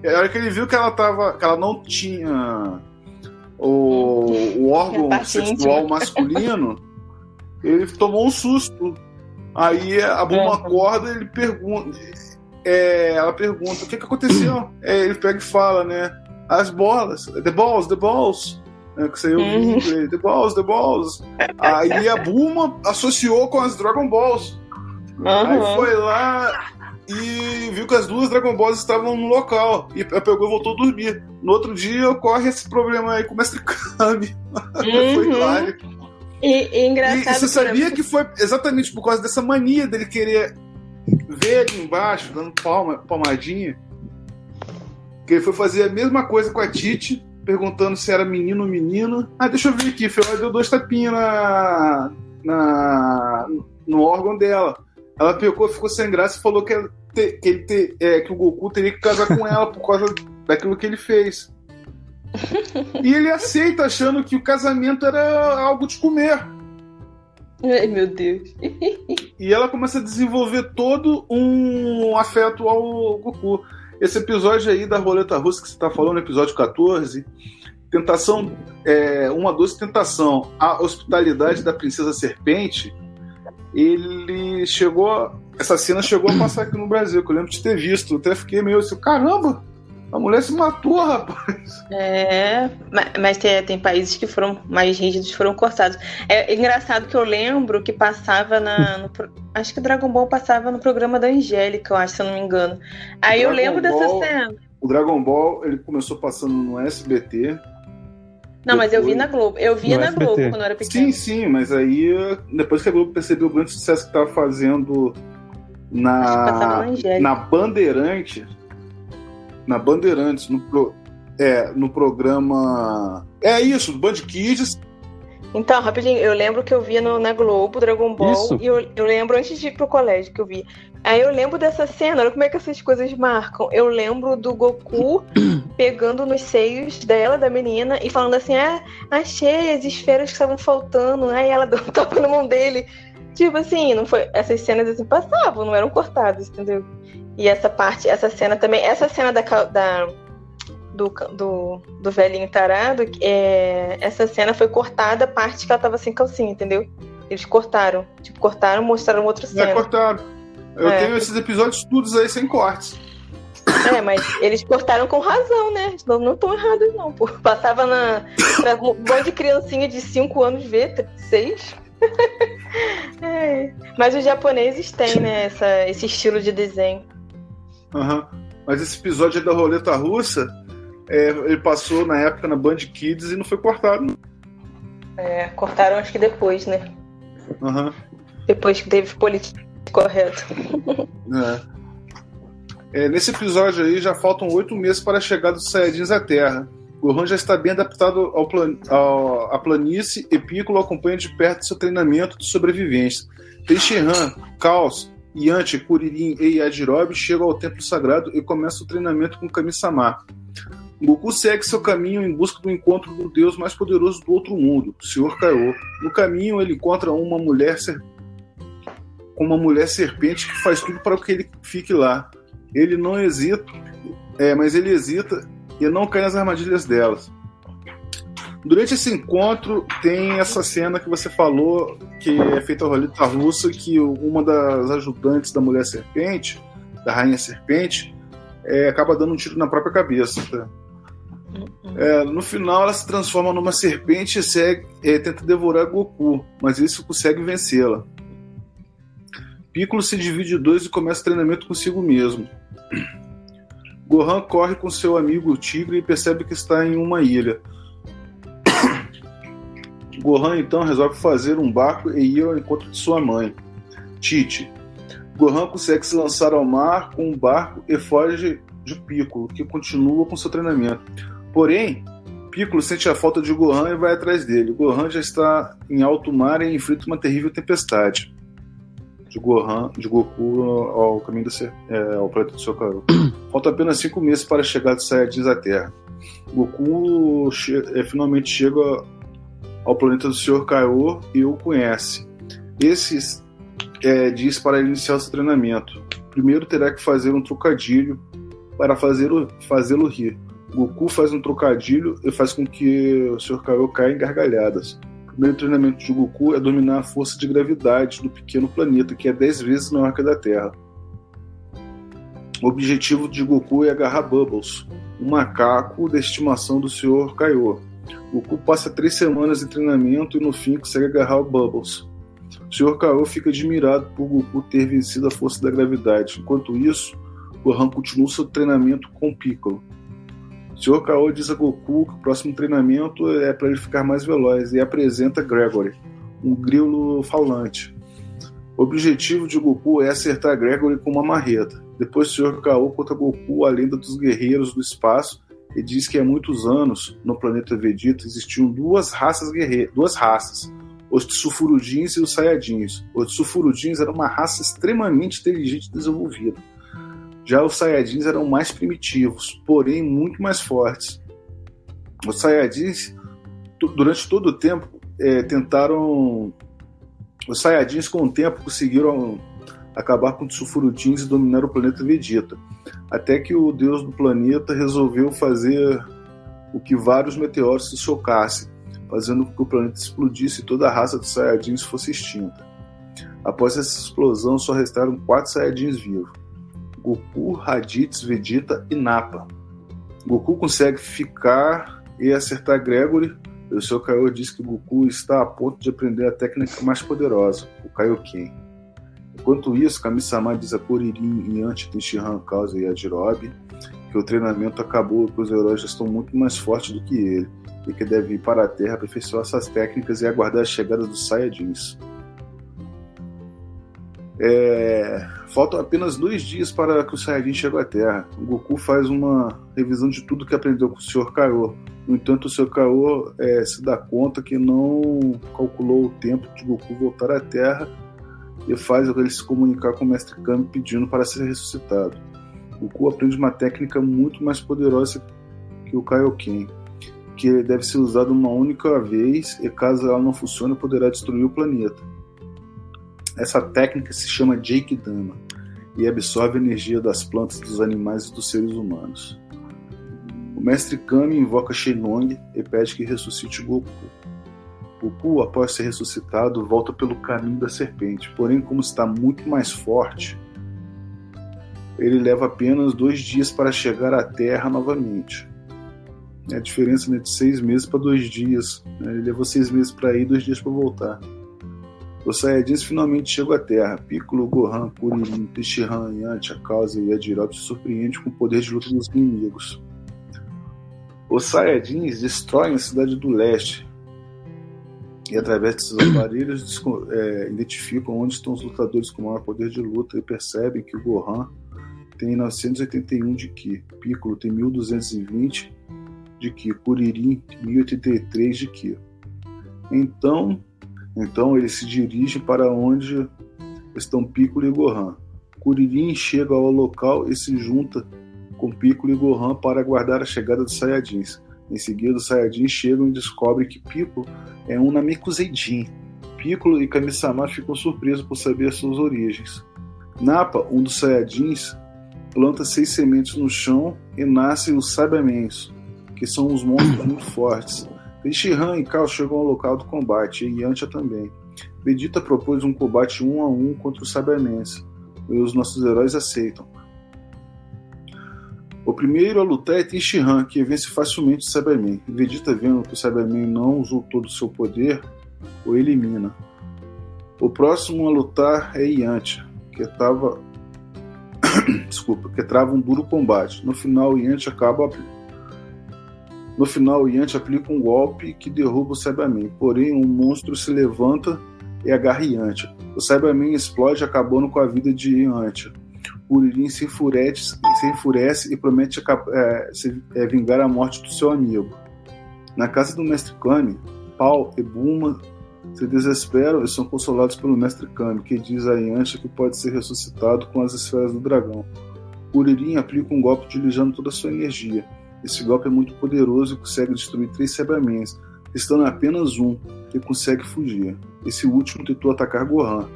A hora que ele viu que ela tava. que ela não tinha o, o órgão sexual masculino, ele tomou um susto. Aí a Buma acorda ele pergunta. É, ela pergunta: o que, que aconteceu? É, ele pega e fala, né? As bolas, the balls, the balls. É, que ouviu uhum. The Balls, The Balls. Aí a Buma associou com as Dragon Balls. Uhum. Aí foi lá e viu que as duas Dragon Balls estavam no local. E pegou e voltou a dormir. No outro dia ocorre esse problema aí com o Mestre Kami. Uhum. foi hilário. E, e engraçado. E, você sabia que foi exatamente por causa dessa mania dele querer ver ali embaixo, dando palma, palmadinha, que ele foi fazer a mesma coisa com a Titi perguntando se era menino ou menina. Ah, deixa eu ver aqui. Ela deu dois tapinhas na, na, no órgão dela. Ela pegou, ficou sem graça e falou que, te, que, ele te, é, que o Goku teria que casar com ela por causa daquilo que ele fez. E ele aceita, achando que o casamento era algo de comer. Ai, meu Deus. E ela começa a desenvolver todo um afeto ao Goku. Esse episódio aí da roleta russa que você está falando, episódio 14, Tentação, é, uma doce tentação, a hospitalidade da princesa serpente, ele chegou, essa cena chegou a passar aqui no Brasil, que eu lembro de ter visto, eu até fiquei meio assim, caramba, a mulher se matou, rapaz. É, mas tem, tem países que foram mais rígidos, foram cortados. É engraçado que eu lembro que passava na. No, acho que o Dragon Ball passava no programa da Angélica, eu acho, se eu não me engano. Aí eu lembro Ball, dessa cena. O Dragon Ball, ele começou passando no SBT. Não, depois... mas eu vi na Globo. Eu via no na SBT. Globo quando eu era pequeno. Sim, sim, mas aí depois que a Globo percebeu o grande sucesso que estava fazendo na, na Bandeirante na Bandeirantes, no, pro, é, no programa. É isso, do Band Kids. Então, rapidinho, eu lembro que eu via no, na Globo Dragon Ball isso. e eu, eu lembro antes de ir pro colégio que eu vi. Aí eu lembro dessa cena, olha como é que essas coisas marcam. Eu lembro do Goku pegando nos seios dela, da menina, e falando assim: ah, achei as esferas que estavam faltando. Aí ela deu um tapa na mão dele. Tipo assim, não foi. Essas cenas assim passavam, não eram cortadas, entendeu? E essa parte, essa cena também, essa cena da, da do, do, do velhinho tarado, é, essa cena foi cortada a parte que ela tava sem calcinha, entendeu? Eles cortaram. Tipo, cortaram, mostraram outra cena. É, cortaram. Eu é. tenho esses episódios todos aí sem cortes. É, mas eles cortaram com razão, né? Não, não estão errados, não. Pô. Passava na. Pra um monte de criancinha de 5 anos ver, 6. é. Mas os japoneses têm, né, essa, esse estilo de desenho. Uhum. Mas esse episódio da roleta russa, é, ele passou na época na Band Kids e não foi cortado. É, cortaram acho que depois, né? Uhum. Depois que teve política correto. É. é. Nesse episódio aí já faltam oito meses para a chegada dos Saiyajins à Terra. Gohan já está bem adaptado ao plan... ao... à planície e Piccolo acompanha de perto seu treinamento de sobrevivência. Tem Shenhan, Caos, Yanti, Kuririn e Yajirobe chegam ao templo sagrado e começam o treinamento com Kami-sama. Goku segue seu caminho em busca do encontro do deus mais poderoso do outro mundo, o Sr. Kaiô. No caminho, ele encontra uma mulher ser... uma mulher serpente que faz tudo para que ele fique lá. Ele não hesita, é, mas ele hesita e não cai nas armadilhas delas. Durante esse encontro tem essa cena que você falou, que é feita a roleta russa, que uma das ajudantes da mulher serpente, da rainha serpente, é, acaba dando um tiro na própria cabeça. Tá? É, no final ela se transforma numa serpente e segue, é, tenta devorar Goku, mas isso consegue vencê-la. Piccolo se divide em dois e começa o treinamento consigo mesmo. Gohan corre com seu amigo Tigre e percebe que está em uma ilha. Gohan então resolve fazer um barco e ir ao encontro de sua mãe, Tite. Gohan consegue se lançar ao mar com um barco e foge de Piccolo, que continua com seu treinamento. Porém, Piccolo sente a falta de Gohan e vai atrás dele. Gohan já está em alto mar e enfrenta uma terrível tempestade. De Gohan, de Goku ao caminho do, é, ao planeta do. Falta apenas cinco meses para chegar dos Saiyajins à Terra. Goku che é, finalmente chega ao planeta do Sr. Kaiô e o conhece. Esse é, diz para iniciar seu treinamento. Primeiro terá que fazer um trocadilho para fazê-lo fazê rir. Goku faz um trocadilho e faz com que o Sr. Kaiô caia em gargalhadas. O primeiro treinamento de Goku é dominar a força de gravidade do pequeno planeta, que é 10 vezes maior que a da Terra. O objetivo de Goku é agarrar Bubbles, um macaco da estimação do Sr. Kaiô. Goku passa três semanas em treinamento e no fim consegue agarrar o Bubbles. O Sr. Kaiô fica admirado por Goku ter vencido a força da gravidade. Enquanto isso, Gohan continua seu treinamento com Piccolo. O Sr. Kao diz a Goku que o próximo treinamento é para ele ficar mais veloz e apresenta Gregory, um grilo falante. O objetivo de Goku é acertar Gregory com uma marreta. Depois o Sr. Kao conta Goku a lenda dos guerreiros do espaço e diz que há muitos anos, no planeta Vegeta, existiam duas raças guerreiras, duas raças, os Tsufurudins e os Saiyajins. Os Tsufurudins eram uma raça extremamente inteligente e desenvolvida já os Saiyajins eram mais primitivos, porém muito mais fortes. Os Saiyajins, durante todo o tempo, é, tentaram. Os Saiyajins, com o tempo, conseguiram acabar com os Sulfurutins e dominar o planeta Vegeta. Até que o deus do planeta resolveu fazer o que vários meteoros se chocassem, fazendo com que o planeta explodisse e toda a raça dos Saiyajins fosse extinta. Após essa explosão, só restaram quatro Saiyajins vivos. Goku, Raditz, Vegeta e Nappa. Goku consegue ficar e acertar Gregory. O seu Kaiô diz que Goku está a ponto de aprender a técnica mais poderosa, o Kaioken. Enquanto isso, Kami-sama diz a Kuririn, Yanti, Tenshinhan, Causa e Yajirobe que o treinamento acabou e que os heróis já estão muito mais fortes do que ele e que deve ir para a Terra aperfeiçoar essas técnicas e aguardar a chegada dos Saiyajins. É... Faltam apenas dois dias para que o Saiyajin chegue à Terra. O Goku faz uma revisão de tudo que aprendeu com o Sr. Kaiô. No entanto, o Sr. Kaiô é, se dá conta que não calculou o tempo de Goku voltar à Terra e faz ele se comunicar com o Mestre Kami pedindo para ser ressuscitado. Goku aprende uma técnica muito mais poderosa que o Kaioken, que deve ser usada uma única vez e caso ela não funcione poderá destruir o planeta. Essa técnica se chama Jake Dama e absorve a energia das plantas, dos animais e dos seres humanos. O mestre Kami invoca Shenlong e pede que ressuscite Goku. Goku, após ser ressuscitado, volta pelo caminho da serpente, porém, como está muito mais forte, ele leva apenas dois dias para chegar à Terra novamente. É a diferença né, de seis meses para dois dias. Né? Ele levou seis meses para ir, dois dias para voltar. Os Saiyajins finalmente chegam à Terra. Piccolo, Gohan, Kuririn, Tenshinhan, Yantia, Causa e Yajirobe se surpreendem com o poder de luta dos inimigos. Os Saiyajins destroem a cidade do leste e, através desses aparelhos, é, identificam onde estão os lutadores com maior poder de luta e percebem que o Gohan tem 981 de Ki, Piccolo tem 1220 de Ki, Kuririn 1083 de Ki. Então, então ele se dirige para onde estão Piccolo e Gohan. Kuririn chega ao local e se junta com Piccolo e Gohan para aguardar a chegada dos Saiyajins. Em seguida, os Saiyajins chegam e descobrem que Piccolo é um Namekuseidin. Piccolo e Kami-sama ficam surpresos por saber suas origens. Nappa, um dos Saiyajins, planta seis sementes no chão e nascem os Saibamens, que são os monstros muito fortes. Tenshinhan e Kao chegam ao local do combate, e Yantia também. Vegeta propôs um combate um a um contra os Cybermans, e os nossos heróis aceitam. O primeiro a lutar é Tenshinhan, que vence facilmente o Cyberman. Vegeta, vendo que o Cyberman não usou todo o seu poder, o elimina. O próximo a lutar é Yantia, que estava desculpa, que trava um duro combate. No final, Yantia acaba no final, Yanti aplica um golpe que derruba o Cyberman, porém um monstro se levanta e agarra Yanti. O Cyberman explode, acabando com a vida de Yanti. Uririn se enfurece, se enfurece e promete é, se, é, vingar a morte do seu amigo. Na casa do Mestre Kami, Paul e Buma se desesperam e são consolados pelo Mestre Kami, que diz a Yanti que pode ser ressuscitado com as esferas do dragão. Uririn aplica um golpe utilizando toda a sua energia. Esse golpe é muito poderoso e consegue destruir três Cybermans, restando apenas um que consegue fugir. Esse último tentou atacar Gohan,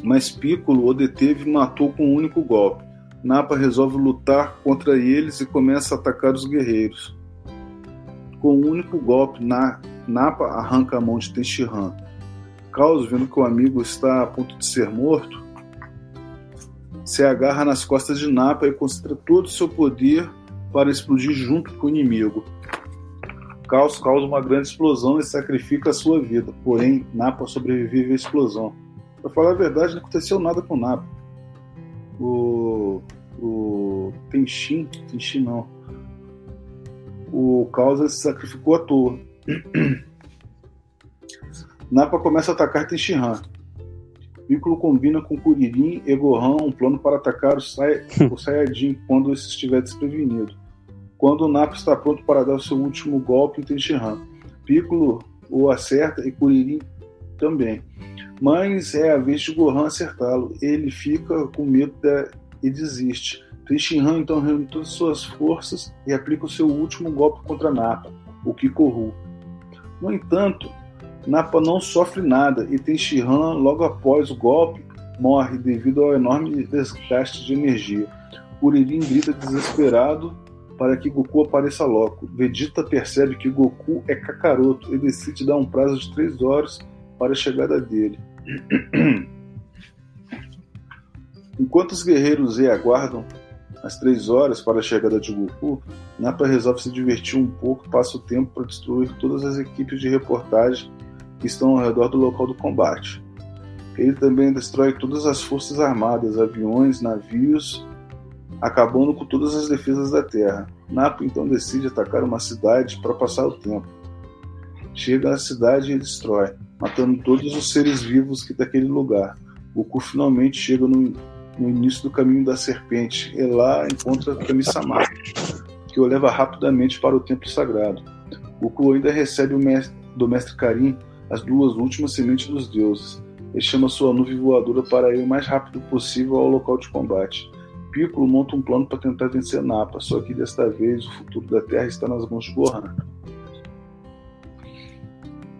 mas Piccolo o deteve e matou com um único golpe. Napa resolve lutar contra eles e começa a atacar os guerreiros. Com um único golpe, na, Napa arranca a mão de Tenshinhan. Caos, vendo que o amigo está a ponto de ser morto, se agarra nas costas de Napa e concentra todo o seu poder para explodir junto com o inimigo. Caos causa uma grande explosão e sacrifica a sua vida, porém Napa sobrevive à explosão. Para falar a verdade, não aconteceu nada com Napa. O, o Tenshin, Tenshin não, o Causa se sacrificou à toa. Napa começa a atacar Tenshinhan. Piccolo combina com Kuririn e Gohan um plano para atacar o, Sai o Saiyajin quando esse estiver desprevenido. Quando o Napa está pronto para dar o seu último golpe em Tenshinhan, Piccolo o acerta e Kuririn também. Mas é a vez de Gohan acertá-lo. Ele fica com medo e desiste. Tenshinhan então reúne todas as suas forças e aplica o seu último golpe contra Napa, o Kikoru. No entanto, Napa não sofre nada e Tenshinhan, logo após o golpe, morre devido ao enorme desgaste de energia. Kuririn grita desesperado para que Goku apareça logo. Vegeta percebe que Goku é Kakaroto e decide dar um prazo de 3 horas para a chegada dele. Enquanto os guerreiros Z aguardam às três horas para a chegada de Goku, Nappa resolve se divertir um pouco e passa o tempo para destruir todas as equipes de reportagem que estão ao redor do local do combate. Ele também destrói todas as forças armadas, aviões, navios, acabando com todas as defesas da Terra. Nappa então decide atacar uma cidade para passar o tempo. Chega à cidade e destrói, matando todos os seres vivos que daquele lugar. Goku finalmente chega no no início do caminho da serpente e lá encontra Kami-sama, que o leva rapidamente para o templo sagrado. Goku ainda recebe mestre, do mestre Karin as duas últimas sementes dos deuses. Ele chama sua nuvem voadora para ir o mais rápido possível ao local de combate. Piccolo monta um plano para tentar vencer Nappa, só que desta vez o futuro da Terra está nas mãos de Gohan.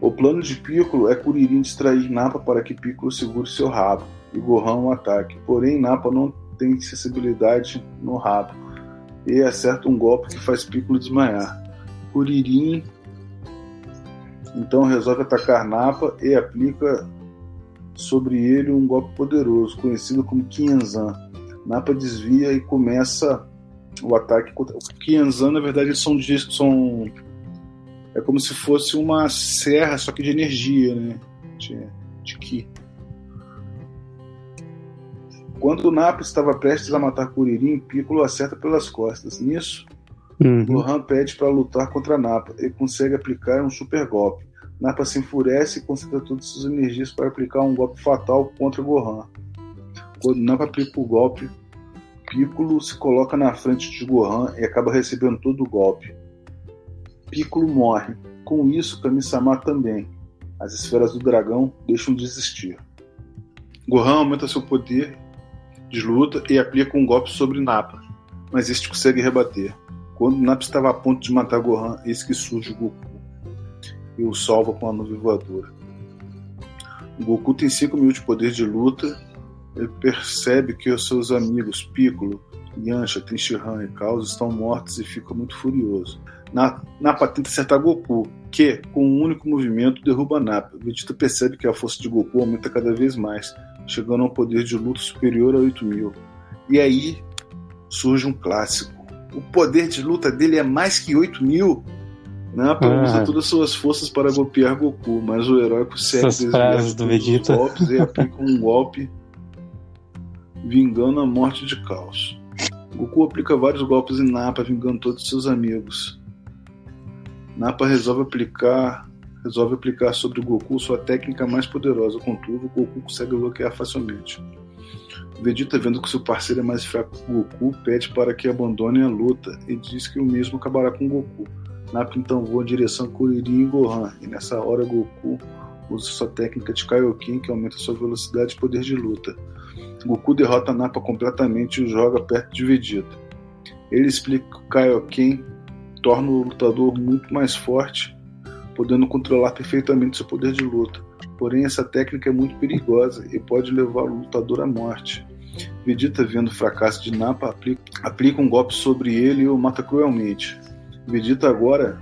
O plano de Piccolo é Kuririn distrair Nappa para que Piccolo segure seu rabo e Gohan um ataque. Porém, Nappa não tem sensibilidade no rabo e acerta um golpe que faz Piccolo desmaiar. Kuririn então resolve atacar Nappa e aplica sobre ele um golpe poderoso, conhecido como Kienzan. Nappa desvia e começa o ataque o Kienzan, na verdade, são, são é como se fosse uma serra, só que de energia, né? De, de Ki. Quando o Napa estava prestes a matar Kuririn, Piccolo acerta pelas costas. Nisso, uhum. Gohan pede para lutar contra Napa e consegue aplicar um super golpe. Napa se enfurece e concentra todas suas energias para aplicar um golpe fatal contra Gohan. Quando Napa aplica o golpe, Piccolo se coloca na frente de Gohan e acaba recebendo todo o golpe. Piccolo morre. Com isso, Kami-sama também. As esferas do dragão deixam de existir. Gohan aumenta seu poder de luta e aplica um golpe sobre Nappa, mas este consegue rebater. Quando Nappa estava a ponto de matar Gohan, eis que surge Goku e o salva com a nuvem voadora. Goku tem 5 mil de poder de luta e percebe que os seus amigos Piccolo, Yancha, Tenshinhan e Caos estão mortos e fica muito furioso. Nappa tenta acertar Goku, que, com um único movimento, derruba Nappa. Vegeta percebe que a força de Goku aumenta cada vez mais chegando a um poder de luta superior a 8 mil. E aí surge um clássico. O poder de luta dele é mais que 8 mil. Nappa ah. usa todas as suas forças para golpear Goku, mas o herói consegue desviar do Vegeta. golpes e aplica um golpe vingando a morte de Caos. Goku aplica vários golpes em Nappa, vingando todos seus amigos. Nappa resolve aplicar resolve aplicar sobre o Goku sua técnica mais poderosa, contudo, o Goku consegue bloquear facilmente. Vegeta, vendo que seu parceiro é mais fraco que o Goku, pede para que abandone a luta e diz que o mesmo acabará com o Goku. Nappa então voa em direção a Kuririn e Gohan, e nessa hora Goku usa sua técnica de Kaioken que aumenta sua velocidade e poder de luta. Goku derrota Nappa completamente e o joga perto de Vegeta. Ele explica que o Kaioken torna o lutador muito mais forte podendo controlar perfeitamente seu poder de luta. Porém, essa técnica é muito perigosa e pode levar o lutador à morte. Vegeta, vendo o fracasso de Nappa, aplica, aplica um golpe sobre ele e o mata cruelmente. Vegeta agora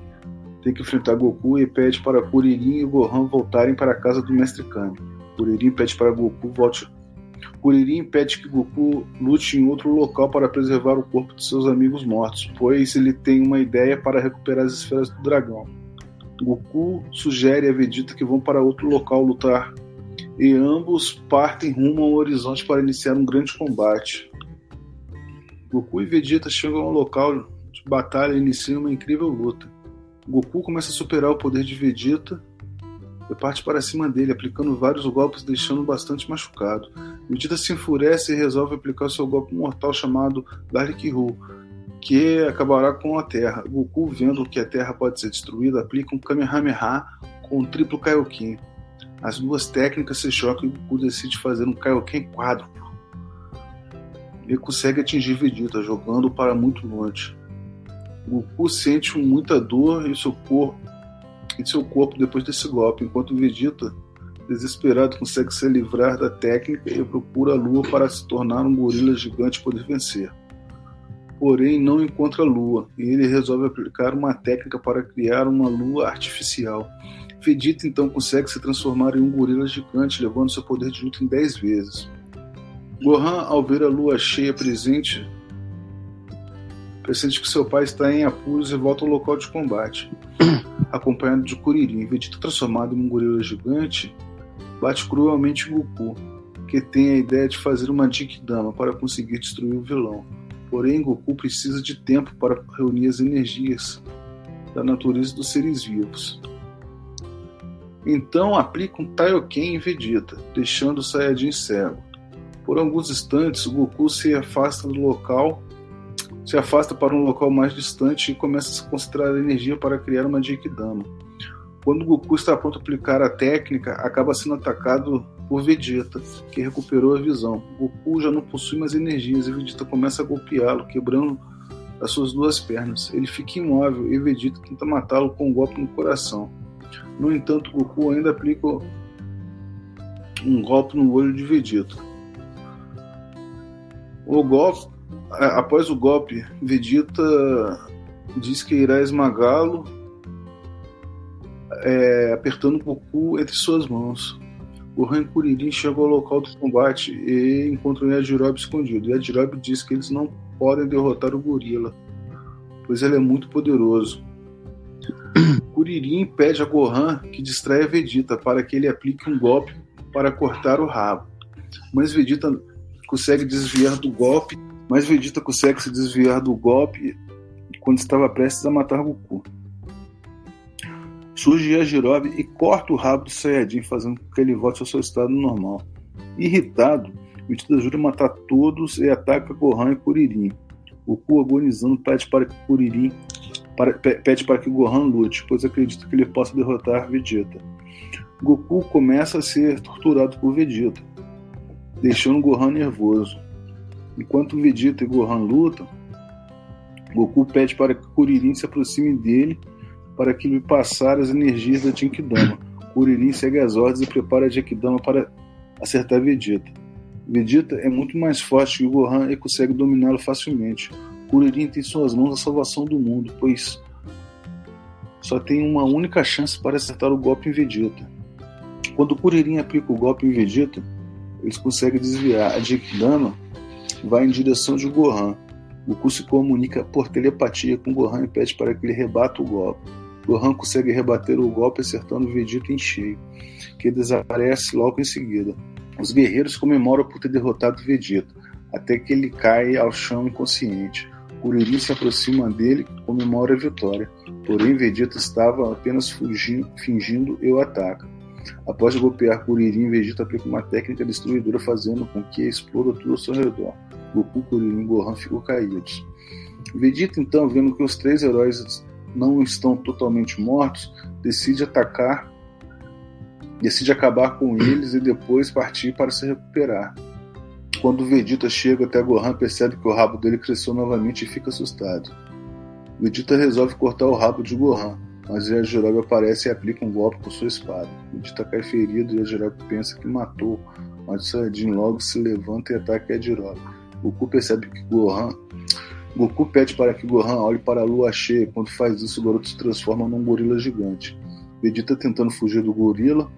tem que enfrentar Goku e pede para Kuririn e Gohan voltarem para a casa do Mestre Kami. Kuririn pede para Goku volte. Kuririn pede que Goku lute em outro local para preservar o corpo de seus amigos mortos, pois ele tem uma ideia para recuperar as esferas do dragão. Goku sugere a Vegeta que vão para outro local lutar e ambos partem rumo ao horizonte para iniciar um grande combate. Goku e Vegeta chegam ao local de batalha e iniciam uma incrível luta. Goku começa a superar o poder de Vegeta e parte para cima dele, aplicando vários golpes, deixando bastante machucado. Vegeta se enfurece e resolve aplicar seu golpe mortal chamado Garlic Ru, que acabará com a Terra. Goku, vendo que a Terra pode ser destruída, aplica um Kamehameha com um triplo Kaioken. As duas técnicas se chocam e Goku decide fazer um Kaioken quádruplo. Ele consegue atingir Vegeta, jogando para muito longe. Goku sente muita dor em seu corpo, em seu corpo depois desse golpe, enquanto Vegeta, desesperado, consegue se livrar da técnica e procura a Lua para se tornar um gorila gigante e poder vencer. Porém, não encontra a Lua e ele resolve aplicar uma técnica para criar uma Lua artificial. Vegeta então consegue se transformar em um gorila gigante, levando seu poder de luta em 10 vezes. Gohan, ao ver a lua cheia presente, pressente que seu pai está em apuros e volta ao local de combate, acompanhado de Kuririn. Vegeta, transformado em um gorila gigante, bate cruelmente Goku, que tem a ideia de fazer uma Dama para conseguir destruir o vilão. Porém, Goku precisa de tempo para reunir as energias da natureza dos seres vivos. Então aplica um Taioken em Vegeta, deixando o Saiyajin cego. Por alguns instantes, Goku se afasta do local, se afasta para um local mais distante e começa a concentrar energia para criar uma Genkidama. Quando Goku está pronto a aplicar a técnica, acaba sendo atacado por Vegeta, que recuperou a visão. Goku já não possui mais energias e Vegeta começa a golpeá-lo, quebrando as suas duas pernas. Ele fica imóvel e Vegeta tenta matá-lo com um golpe no coração. No entanto, Goku ainda aplica um golpe no olho de Vegeta. O golpe, após o golpe, Vegeta diz que irá esmagá-lo, é, apertando Goku entre suas mãos. Gohan e Kuririn chegam ao local do combate e encontram Yajirobe escondido. Yajirobe diz que eles não podem derrotar o gorila, pois ele é muito poderoso. Kuririn pede a Gohan que distraia Vegeta para que ele aplique um golpe para cortar o rabo. Mas Vegeta consegue desviar do golpe, mas Vegeta consegue se desviar do golpe quando estava prestes a matar Goku. Surge Yajirobe e corta o rabo do Saiyajin, fazendo com que ele volte ao seu estado normal. Irritado, Vegeta jura matar todos e ataca Gohan e Kuririn. Goku, agonizando, pede para que Kuririn para, pede para que Gohan lute, pois acredita que ele possa derrotar Vegeta. Goku começa a ser torturado por Vegeta, deixando Gohan nervoso. Enquanto Vegeta e Gohan lutam, Goku pede para que Kuririn se aproxime dele para que lhe passar as energias da Genkidama. Kuririn segue as ordens e prepara a Genkidama para acertar Vegeta. Vegeta é muito mais forte que Gohan e consegue dominá-lo facilmente. Kuririn tem em suas mãos a salvação do mundo, pois só tem uma única chance para acertar o golpe em Vegeta. Quando Kuririn aplica o golpe em Vegeta, eles conseguem desviar. A Genkidama vai em direção de Gohan. Goku se comunica por telepatia com Gohan e pede para que ele rebata o golpe. Gohan consegue rebater o golpe acertando Vegeta em cheio, que desaparece logo em seguida. Os guerreiros comemoram por ter derrotado Vegeta, até que ele cai ao chão inconsciente. Kuririn se aproxima dele e comemora a vitória. Porém, Vegeta estava apenas fugindo, fingindo e o ataca. Após golpear Kuririn, Vegeta aplica uma técnica destruidora, fazendo com que exploda tudo ao seu redor. Goku, Kuririn e Gohan ficam caídos. Vegeta, então, vendo que os três heróis não estão totalmente mortos, decide atacar, decide acabar com eles e depois partir para se recuperar. Quando Vegeta chega até Gohan, percebe que o rabo dele cresceu novamente e fica assustado. Vegeta resolve cortar o rabo de Gohan, mas Yajirobe aparece e aplica um golpe com sua espada. Vegeta cai ferido e Yajirobe pensa que matou, mas Saiyajin logo se levanta e ataca Yajirobe. Goku percebe que Gohan Goku pede para que Gohan olhe para a lua cheia. Quando faz isso, o garoto se transforma num gorila gigante. Vegeta, tentando fugir do gorila,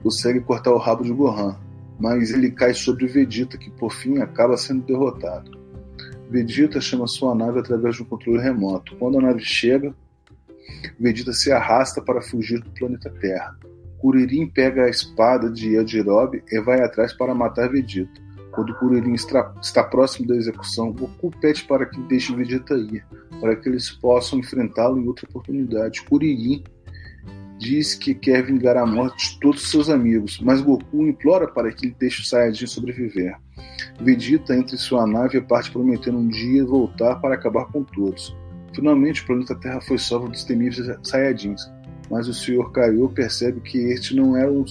consegue cortar o rabo de Gohan, mas ele cai sobre Vegeta, que por fim acaba sendo derrotado. Vegeta chama sua nave através de um controle remoto. Quando a nave chega, Vegeta se arrasta para fugir do planeta Terra. Kuririn pega a espada de Yajirobe e vai atrás para matar Vegeta. Quando Kuririn está próximo da execução, Goku pede para que deixe Vegeta ir, para que eles possam enfrentá-lo em outra oportunidade. Kuririn diz que quer vingar a morte de todos seus amigos, mas Goku implora para que ele deixe o Saiyajin sobreviver. Vegeta entra em sua nave e parte prometendo um dia voltar para acabar com todos. Finalmente, o planeta Terra foi salvo dos temíveis Saiyajins, mas o Sr. Kaiô percebe que este não era um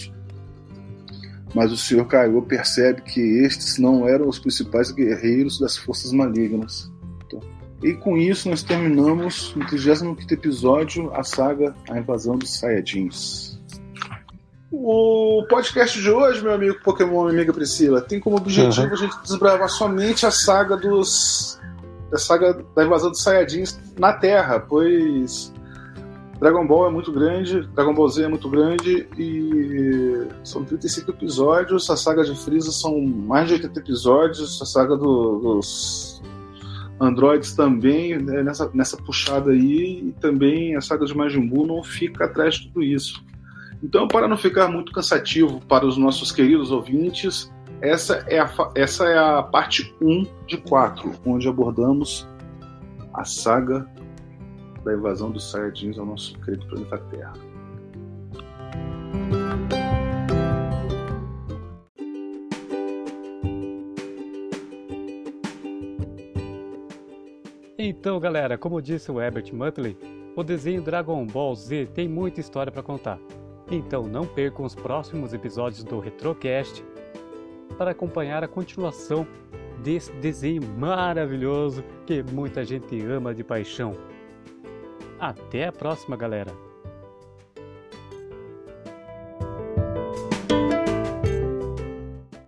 mas o Sr. Kaiô percebe que estes não eram os principais guerreiros das forças malignas. Então, e com isso nós terminamos no 35 episódio a saga A Invasão dos Saiyajins. O podcast de hoje, meu amigo Pokémon, minha amiga Priscila, tem como objetivo uhum. a gente desbravar somente a saga dos. a saga da invasão dos Saiyajins na Terra, pois Dragon Ball é muito grande, Dragon Ball Z é muito grande e são 35 episódios. A saga de Freeza são mais de 80 episódios. A saga do, dos androids também né, nessa, nessa puxada aí. E também a saga de Majin Buu não fica atrás de tudo isso. Então, para não ficar muito cansativo para os nossos queridos ouvintes, essa é a, essa é a parte 1 de 4, onde abordamos a saga da invasão dos Saiyajins ao nosso querido planeta Terra. Então, galera, como disse o Herbert Mutley, o desenho Dragon Ball Z tem muita história para contar. Então, não percam os próximos episódios do Retrocast para acompanhar a continuação desse desenho maravilhoso que muita gente ama de paixão. Até a próxima, galera!